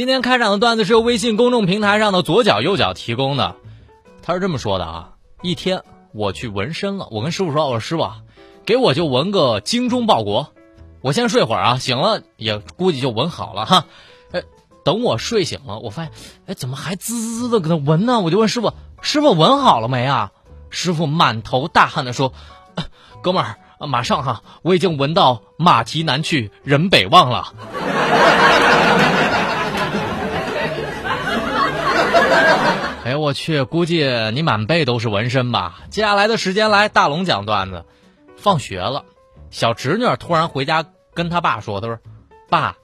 今天开场的段子是由微信公众平台上的左脚右脚提供的，他是这么说的啊：一天我去纹身了，我跟师傅说，我说师傅，给我就纹个精忠报国，我先睡会儿啊，醒了也估计就纹好了哈。哎，等我睡醒了，我发现，哎，怎么还滋滋滋的搁那纹呢？我就问师傅，师傅纹好了没啊？师傅满头大汗的说：“哥们儿，马上哈，我已经闻到马蹄南去人北望了。”哎呦我去，估计你满背都是纹身吧？接下来的时间来大龙讲段子。放学了，小侄女突然回家跟他爸说：“他说，爸，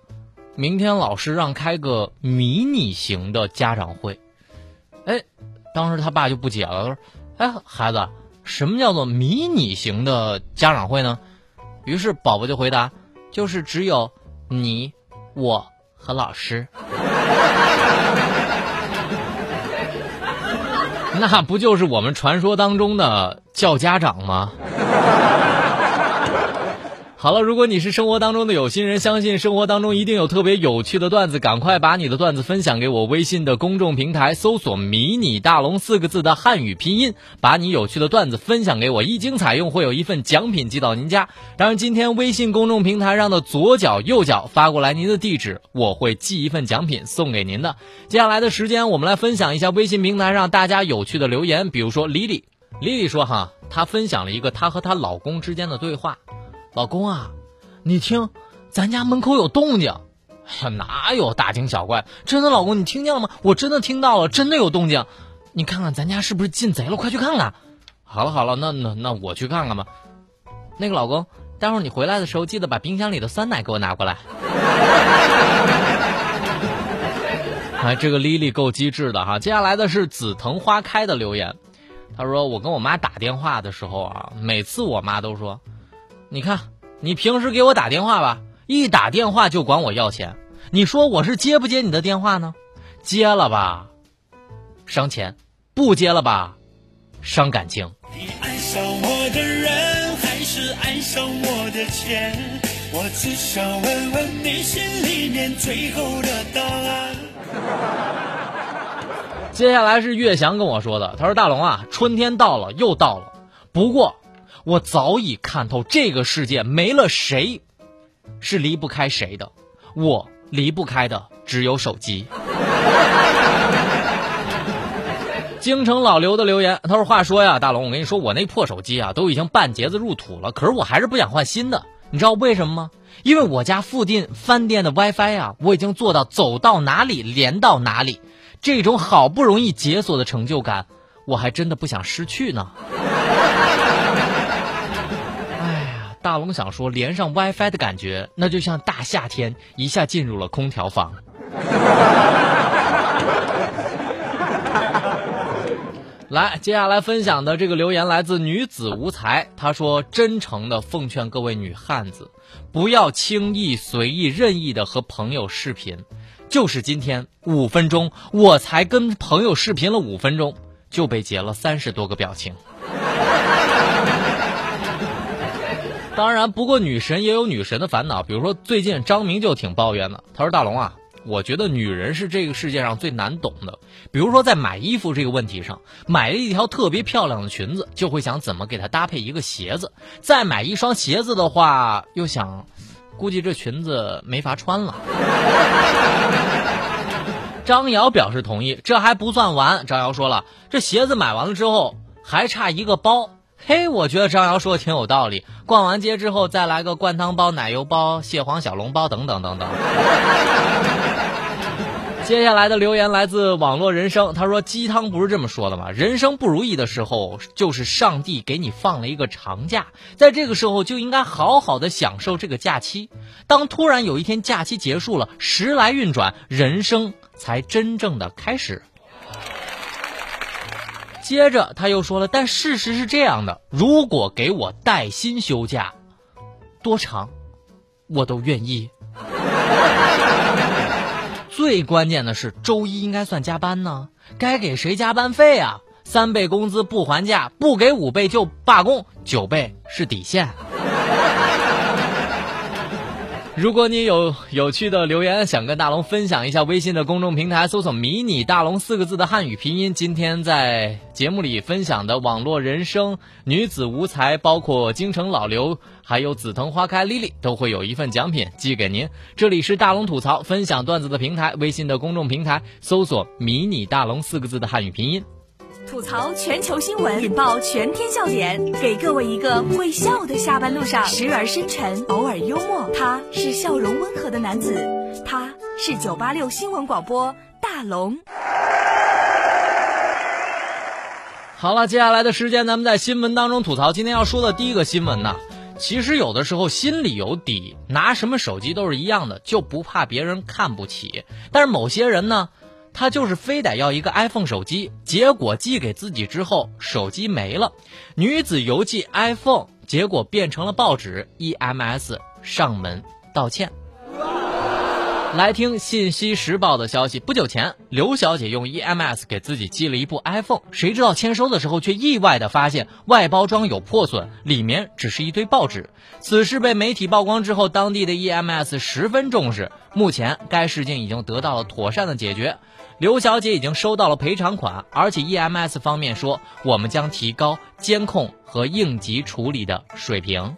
明天老师让开个迷你型的家长会。”哎，当时他爸就不解了，他说。哎，孩子，什么叫做迷你型的家长会呢？于是宝宝就回答：就是只有你、我和老师。那不就是我们传说当中的叫家长吗？好了，如果你是生活当中的有心人，相信生活当中一定有特别有趣的段子，赶快把你的段子分享给我。微信的公众平台搜索“迷你大龙”四个字的汉语拼音，把你有趣的段子分享给我，一经采用会有一份奖品寄到您家。当然，今天微信公众平台上的左脚右脚发过来您的地址，我会寄一份奖品送给您的。接下来的时间，我们来分享一下微信平台上大家有趣的留言，比如说丽丽，丽丽说哈，她分享了一个她和她老公之间的对话。老公啊，你听，咱家门口有动静。哎呀，哪有大惊小怪？真的，老公，你听见了吗？我真的听到了，真的有动静。你看看，咱家是不是进贼了？快去看看。好了好了，那那那我去看看吧。那个老公，待会儿你回来的时候，记得把冰箱里的酸奶给我拿过来。哎，这个丽丽够机智的哈。接下来的是紫藤花开的留言，他说：“我跟我妈打电话的时候啊，每次我妈都说。”你看，你平时给我打电话吧，一打电话就管我要钱。你说我是接不接你的电话呢？接了吧，伤钱；不接了吧，伤感情。你爱上我的人，还是爱上我的钱？我只想问问你心里面最后的答案。接下来是岳翔跟我说的，他说：“大龙啊，春天到了，又到了，不过。”我早已看透，这个世界没了谁，是离不开谁的。我离不开的只有手机。京城老刘的留言，他说：“话说呀，大龙，我跟你说，我那破手机啊，都已经半截子入土了，可是我还是不想换新的。你知道为什么吗？因为我家附近饭店的 WiFi 啊，我已经做到走到哪里连到哪里，这种好不容易解锁的成就感，我还真的不想失去呢。”大龙想说，连上 WiFi 的感觉，那就像大夏天一下进入了空调房。来，接下来分享的这个留言来自女子无才，她说：“真诚的奉劝各位女汉子，不要轻易随意任意的和朋友视频。就是今天五分钟，我才跟朋友视频了五分钟，就被截了三十多个表情。”当然，不过女神也有女神的烦恼。比如说，最近张明就挺抱怨的。他说：“大龙啊，我觉得女人是这个世界上最难懂的。比如说，在买衣服这个问题上，买了一条特别漂亮的裙子，就会想怎么给她搭配一个鞋子；再买一双鞋子的话，又想，估计这裙子没法穿了。”张瑶表示同意。这还不算完，张瑶说了，这鞋子买完了之后，还差一个包。嘿，我觉得张瑶说的挺有道理。逛完街之后，再来个灌汤包、奶油包、蟹黄小笼包等等等等。接下来的留言来自网络人生，他说：“鸡汤不是这么说的吗？人生不如意的时候，就是上帝给你放了一个长假，在这个时候就应该好好的享受这个假期。当突然有一天假期结束了，时来运转，人生才真正的开始。”接着他又说了：“但事实是这样的，如果给我带薪休假，多长，我都愿意。”最关键的是，周一应该算加班呢，该给谁加班费啊？三倍工资不还价，不给五倍就罢工，九倍是底线。如果你有有趣的留言想跟大龙分享一下，微信的公众平台搜索“迷你大龙”四个字的汉语拼音。今天在节目里分享的网络人生、女子无才，包括京城老刘，还有紫藤花开 Lily，都会有一份奖品寄给您。这里是大龙吐槽分享段子的平台，微信的公众平台搜索“迷你大龙”四个字的汉语拼音。吐槽全球新闻，引爆全天笑点，给各位一个会笑的下班路上，时而深沉，偶尔幽默。他是笑容温和的男子，他是九八六新闻广播大龙。好了，接下来的时间咱们在新闻当中吐槽。今天要说的第一个新闻呢，其实有的时候心里有底，拿什么手机都是一样的，就不怕别人看不起。但是某些人呢？他就是非得要一个 iPhone 手机，结果寄给自己之后，手机没了。女子邮寄 iPhone，结果变成了报纸，EMS 上门道歉。来听《信息时报》的消息，不久前，刘小姐用 EMS 给自己寄了一部 iPhone，谁知道签收的时候却意外的发现外包装有破损，里面只是一堆报纸。此事被媒体曝光之后，当地的 EMS 十分重视，目前该事件已经得到了妥善的解决。刘小姐已经收到了赔偿款，而且 EMS 方面说，我们将提高监控和应急处理的水平。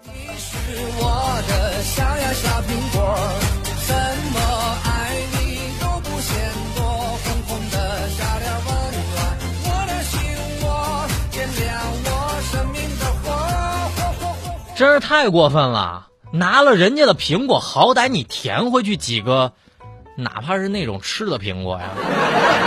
真是太过分了！拿了人家的苹果，好歹你填回去几个。哪怕是那种吃的苹果呀，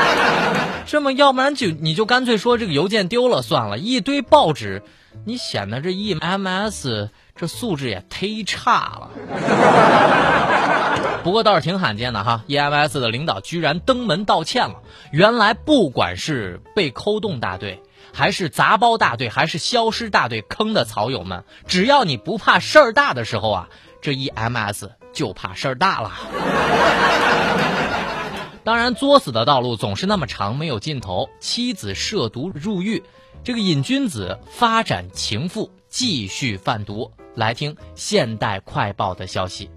这么要不然就你就干脆说这个邮件丢了算了，一堆报纸，你显得这 EMS 这素质也忒差了。不过倒是挺罕见的哈，EMS 的领导居然登门道歉了。原来不管是被抠洞大队，还是砸包大队，还是消失大队坑的草友们，只要你不怕事儿大的时候啊，这 EMS 就怕事儿大了。当然，作死的道路总是那么长，没有尽头。妻子涉毒入狱，这个瘾君子发展情妇，继续贩毒。来听《现代快报》的消息。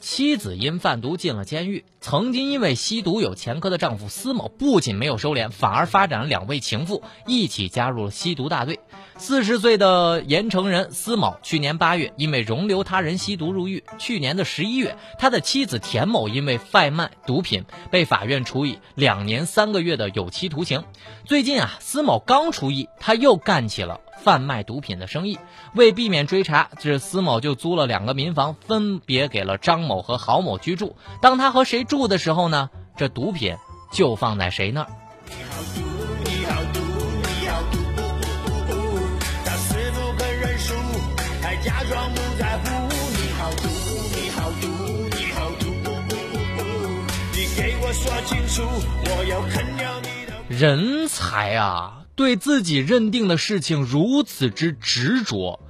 妻子因贩毒进了监狱。曾经因为吸毒有前科的丈夫司某，不仅没有收敛，反而发展了两位情妇，一起加入了吸毒大队。四十岁的盐城人司某，去年八月因为容留他人吸毒入狱。去年的十一月，他的妻子田某因为贩卖毒品被法院处以两年三个月的有期徒刑。最近啊，司某刚出狱，他又干起了。贩卖毒品的生意，为避免追查，这司某就租了两个民房，分别给了张某和郝某居住。当他和谁住的时候呢？这毒品就放在谁那儿。人才啊！对自己认定的事情如此之执着，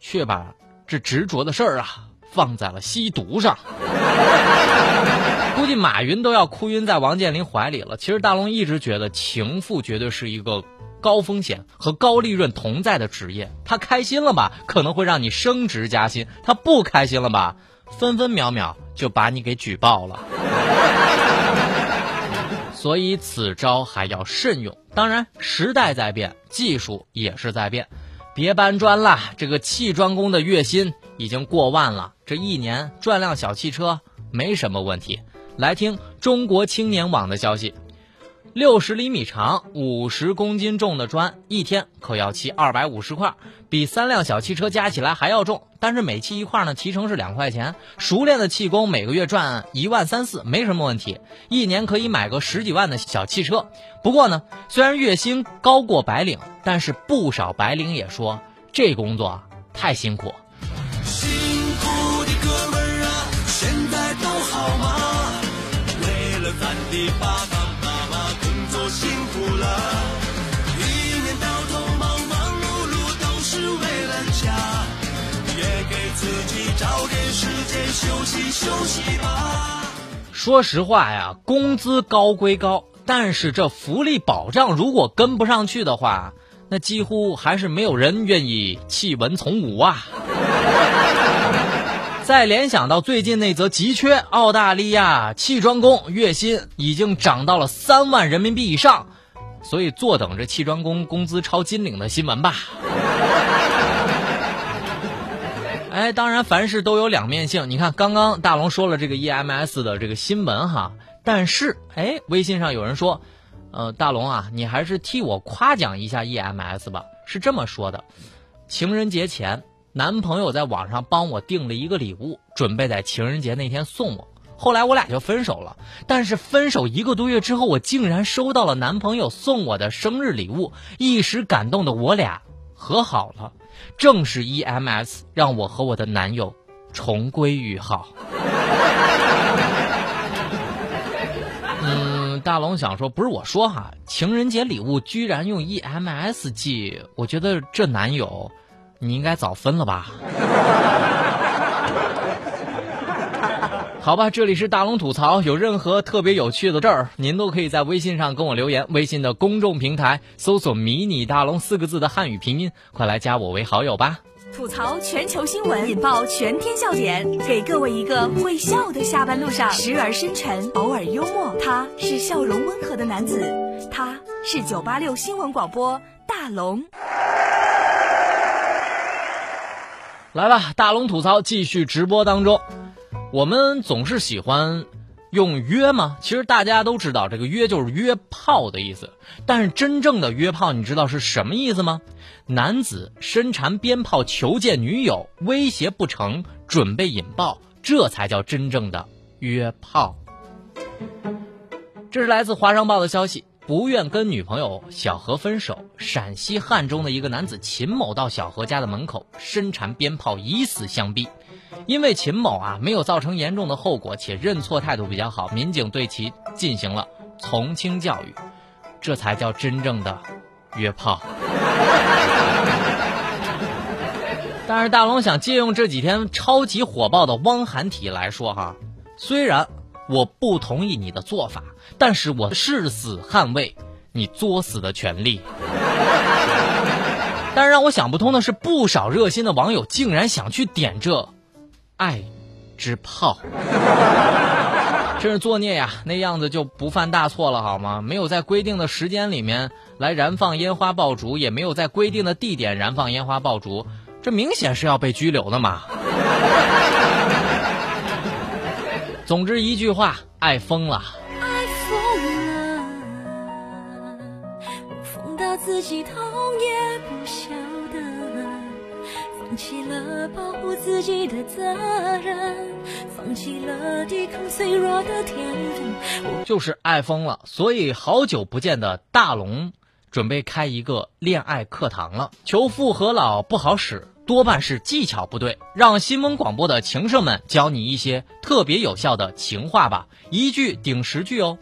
却把这执着的事儿啊放在了吸毒上。估计马云都要哭晕在王健林怀里了。其实大龙一直觉得情妇绝对是一个高风险和高利润同在的职业。他开心了吧，可能会让你升职加薪；他不开心了吧，分分秒秒就把你给举报了。所以此招还要慎用。当然，时代在变，技术也是在变。别搬砖啦，这个砌砖工的月薪已经过万了，这一年赚辆小汽车没什么问题。来听中国青年网的消息：六十厘米长、五十公斤重的砖，一天可要砌二百五十块，比三辆小汽车加起来还要重。但是每砌一块呢，提成是两块钱。熟练的气工每个月赚一万三四，没什么问题，一年可以买个十几万的小汽车。不过呢，虽然月薪高过白领，但是不少白领也说这工作太辛苦。点时间休息休息吧。说实话呀，工资高归高。但是这福利保障如果跟不上去的话，那几乎还是没有人愿意弃文从武啊！再联想到最近那则急缺澳大利亚砌砖工月薪已经涨到了三万人民币以上，所以坐等着砌砖工工资超金领的新闻吧。哎，当然凡事都有两面性，你看刚刚大龙说了这个 EMS 的这个新闻哈。但是，哎，微信上有人说，呃，大龙啊，你还是替我夸奖一下 EMS 吧。是这么说的：情人节前，男朋友在网上帮我订了一个礼物，准备在情人节那天送我。后来我俩就分手了。但是分手一个多月之后，我竟然收到了男朋友送我的生日礼物，一时感动的我俩和好了。正是 EMS 让我和我的男友重归于好。嗯大龙想说，不是我说哈，情人节礼物居然用 EMS 寄，我觉得这男友，你应该早分了吧？好吧，这里是大龙吐槽，有任何特别有趣的事儿，您都可以在微信上跟我留言，微信的公众平台搜索“迷你大龙”四个字的汉语拼音，快来加我为好友吧。吐槽全球新闻，引爆全天笑点，给各位一个会笑的下班路上，时而深沉，偶尔幽默。他是笑容温和的男子，他是九八六新闻广播大龙。来吧，大龙吐槽继续直播当中。我们总是喜欢用约吗？其实大家都知道，这个约就是约炮的意思。但是真正的约炮，你知道是什么意思吗？男子身缠鞭炮求见女友，威胁不成，准备引爆，这才叫真正的约炮。这是来自《华商报》的消息，不愿跟女朋友小何分手。陕西汉中的一个男子秦某到小何家的门口，身缠鞭炮以死相逼。因为秦某啊没有造成严重的后果，且认错态度比较好，民警对其进行了从轻教育，这才叫真正的约炮。但是大龙想借用这几天超级火爆的汪涵体来说哈，虽然我不同意你的做法，但是我誓死捍卫你作死的权利。但是让我想不通的是，不少热心的网友竟然想去点这爱之炮。真是作孽呀！那样子就不犯大错了好吗？没有在规定的时间里面来燃放烟花爆竹，也没有在规定的地点燃放烟花爆竹，这明显是要被拘留的嘛！总之一句话，爱疯了。爱疯了，疯到自己痛也不晓得，放弃了保护自己的责任。放弃了抵抗脆弱的天分，就是爱疯了，所以好久不见的大龙准备开一个恋爱课堂了。求复合老不好使，多半是技巧不对。让新闻广播的情圣们教你一些特别有效的情话吧，一句顶十句哦。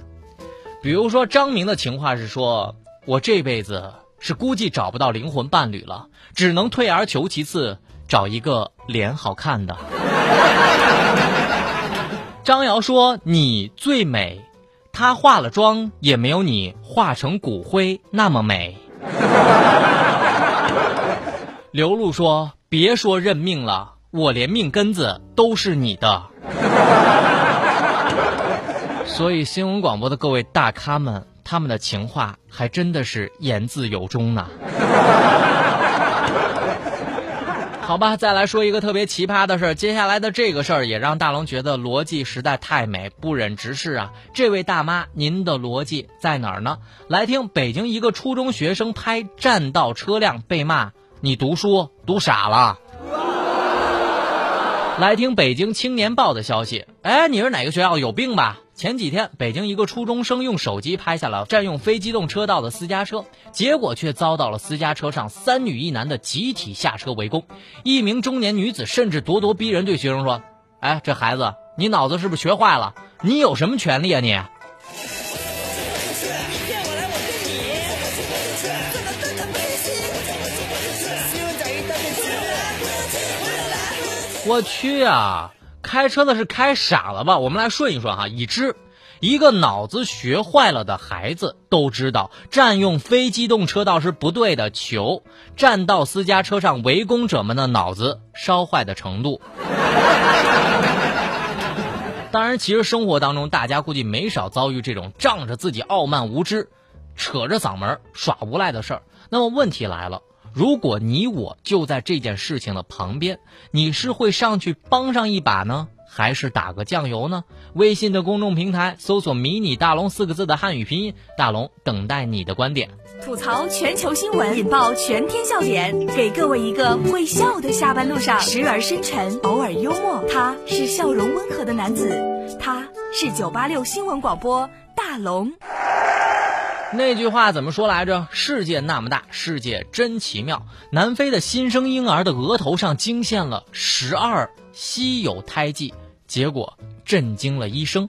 比如说张明的情话是说：“我这辈子是估计找不到灵魂伴侣了，只能退而求其次，找一个脸好看的。”张瑶说：“你最美，她化了妆也没有你化成骨灰那么美。”刘露说：“别说认命了，我连命根子都是你的。”所以新闻广播的各位大咖们，他们的情话还真的是言自有中呢。好吧，再来说一个特别奇葩的事儿。接下来的这个事儿也让大龙觉得逻辑实在太美，不忍直视啊！这位大妈，您的逻辑在哪儿呢？来听北京一个初中学生拍占道车辆被骂，你读书读傻了。来听北京青年报的消息，哎，你是哪个学校？有病吧？前几天，北京一个初中生用手机拍下了占用非机动车道的私家车，结果却遭到了私家车上三女一男的集体下车围攻。一名中年女子甚至咄咄逼人，对学生说：“哎，这孩子，你脑子是不是学坏了？你有什么权利啊你？”我去啊！开车的是开傻了吧？我们来顺一顺哈。已知，一个脑子学坏了的孩子都知道占用非机动车道是不对的。求占道私家车上围攻者们的脑子烧坏的程度。当然，其实生活当中大家估计没少遭遇这种仗着自己傲慢无知，扯着嗓门耍无赖的事儿。那么问题来了。如果你我就在这件事情的旁边，你是会上去帮上一把呢，还是打个酱油呢？微信的公众平台搜索“迷你大龙”四个字的汉语拼音，大龙等待你的观点。吐槽全球新闻，引爆全天笑点，给各位一个会笑的下班路上，时而深沉，偶尔幽默。他是笑容温和的男子，他是九八六新闻广播大龙。那句话怎么说来着？世界那么大，世界真奇妙。南非的新生婴儿的额头上惊现了十二稀有胎记，结果震惊了医生。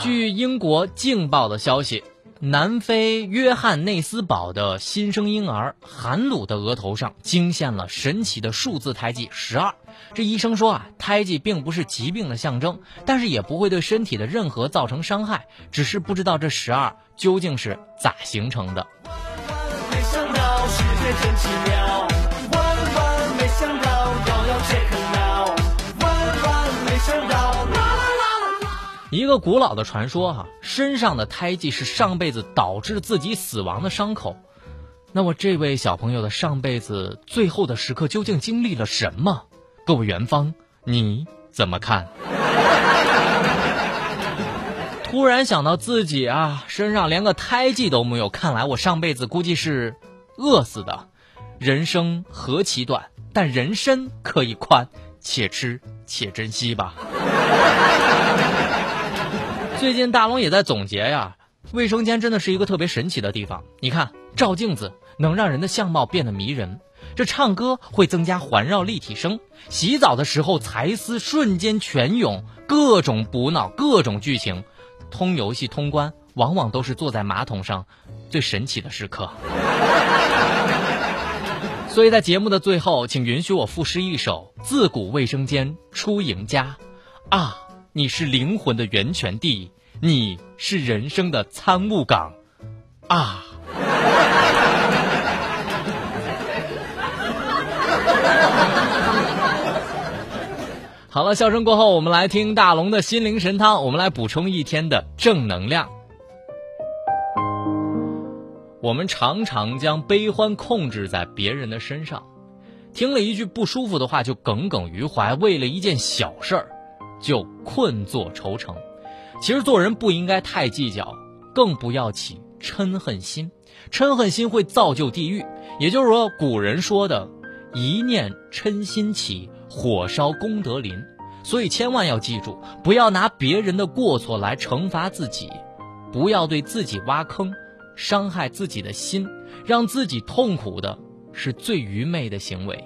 据英国《镜报》的消息。南非约翰内斯堡的新生婴儿韩鲁的额头上惊现了神奇的数字胎记十二。这医生说啊，胎记并不是疾病的象征，但是也不会对身体的任何造成伤害，只是不知道这十二究竟是咋形成的。一个古老的传说哈，身上的胎记是上辈子导致自己死亡的伤口。那么这位小朋友的上辈子最后的时刻究竟经历了什么？各位元芳，你怎么看？突然想到自己啊，身上连个胎记都没有，看来我上辈子估计是饿死的。人生何其短，但人生可以宽，且吃且珍惜吧。最近大龙也在总结呀，卫生间真的是一个特别神奇的地方。你看，照镜子能让人的相貌变得迷人，这唱歌会增加环绕立体声，洗澡的时候才思瞬间泉涌，各种补脑，各种剧情，通游戏通关往往都是坐在马桶上最神奇的时刻。所以在节目的最后，请允许我赋诗一首：自古卫生间出赢家，啊。你是灵魂的源泉地，你是人生的参悟港，啊！好了，笑声过后，我们来听大龙的心灵神汤，我们来补充一天的正能量。我们常常将悲欢控制在别人的身上，听了一句不舒服的话就耿耿于怀，为了一件小事儿。就困坐愁城。其实做人不应该太计较，更不要起嗔恨心。嗔恨心会造就地狱。也就是说，古人说的“一念嗔心起，火烧功德林”。所以千万要记住，不要拿别人的过错来惩罚自己，不要对自己挖坑，伤害自己的心，让自己痛苦的是最愚昧的行为。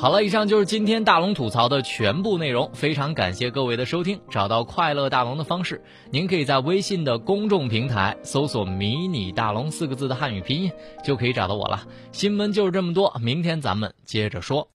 好了，以上就是今天大龙吐槽的全部内容。非常感谢各位的收听。找到快乐大龙的方式，您可以在微信的公众平台搜索“迷你大龙”四个字的汉语拼音，就可以找到我了。新闻就是这么多，明天咱们接着说。